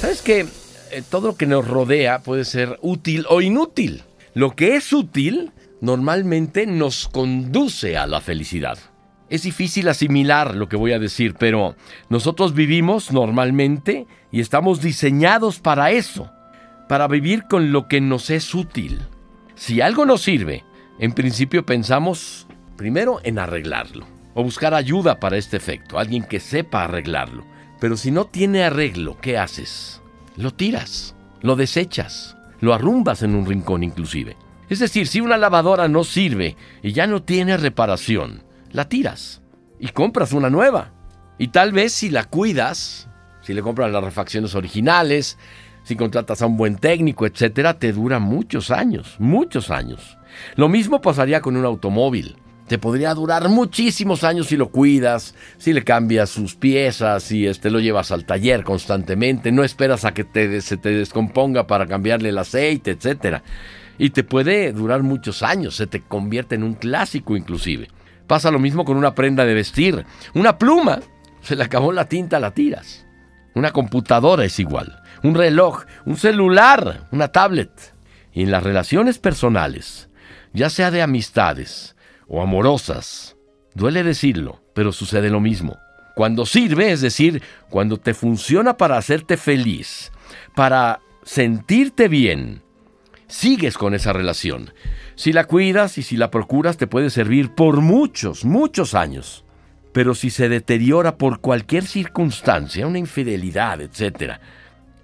¿Sabes que eh, todo lo que nos rodea puede ser útil o inútil? Lo que es útil normalmente nos conduce a la felicidad. Es difícil asimilar lo que voy a decir, pero nosotros vivimos normalmente y estamos diseñados para eso, para vivir con lo que nos es útil. Si algo nos sirve, en principio pensamos primero en arreglarlo o buscar ayuda para este efecto, alguien que sepa arreglarlo. Pero si no tiene arreglo, ¿qué haces? Lo tiras, lo desechas, lo arrumbas en un rincón inclusive. Es decir, si una lavadora no sirve y ya no tiene reparación, la tiras y compras una nueva. Y tal vez si la cuidas, si le compras las refacciones originales, si contratas a un buen técnico, etcétera, te dura muchos años, muchos años. Lo mismo pasaría con un automóvil. Te podría durar muchísimos años si lo cuidas, si le cambias sus piezas, si este, lo llevas al taller constantemente, no esperas a que te, se te descomponga para cambiarle el aceite, etc. Y te puede durar muchos años, se te convierte en un clásico inclusive. Pasa lo mismo con una prenda de vestir. Una pluma, se le acabó la tinta, la tiras. Una computadora es igual. Un reloj, un celular, una tablet. Y en las relaciones personales, ya sea de amistades, o amorosas. Duele decirlo, pero sucede lo mismo. Cuando sirve, es decir, cuando te funciona para hacerte feliz, para sentirte bien, sigues con esa relación. Si la cuidas y si la procuras, te puede servir por muchos, muchos años. Pero si se deteriora por cualquier circunstancia, una infidelidad, etc.,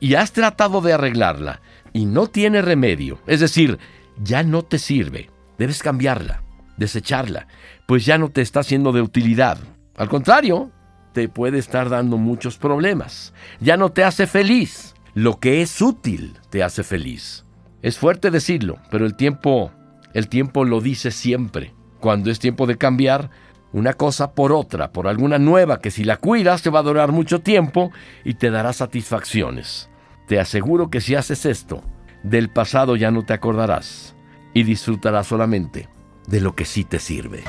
y has tratado de arreglarla y no tiene remedio, es decir, ya no te sirve, debes cambiarla desecharla, pues ya no te está siendo de utilidad. Al contrario, te puede estar dando muchos problemas. Ya no te hace feliz. Lo que es útil te hace feliz. Es fuerte decirlo, pero el tiempo, el tiempo lo dice siempre. Cuando es tiempo de cambiar una cosa por otra, por alguna nueva que si la cuidas te va a durar mucho tiempo y te dará satisfacciones. Te aseguro que si haces esto, del pasado ya no te acordarás y disfrutarás solamente de lo que sí te sirve.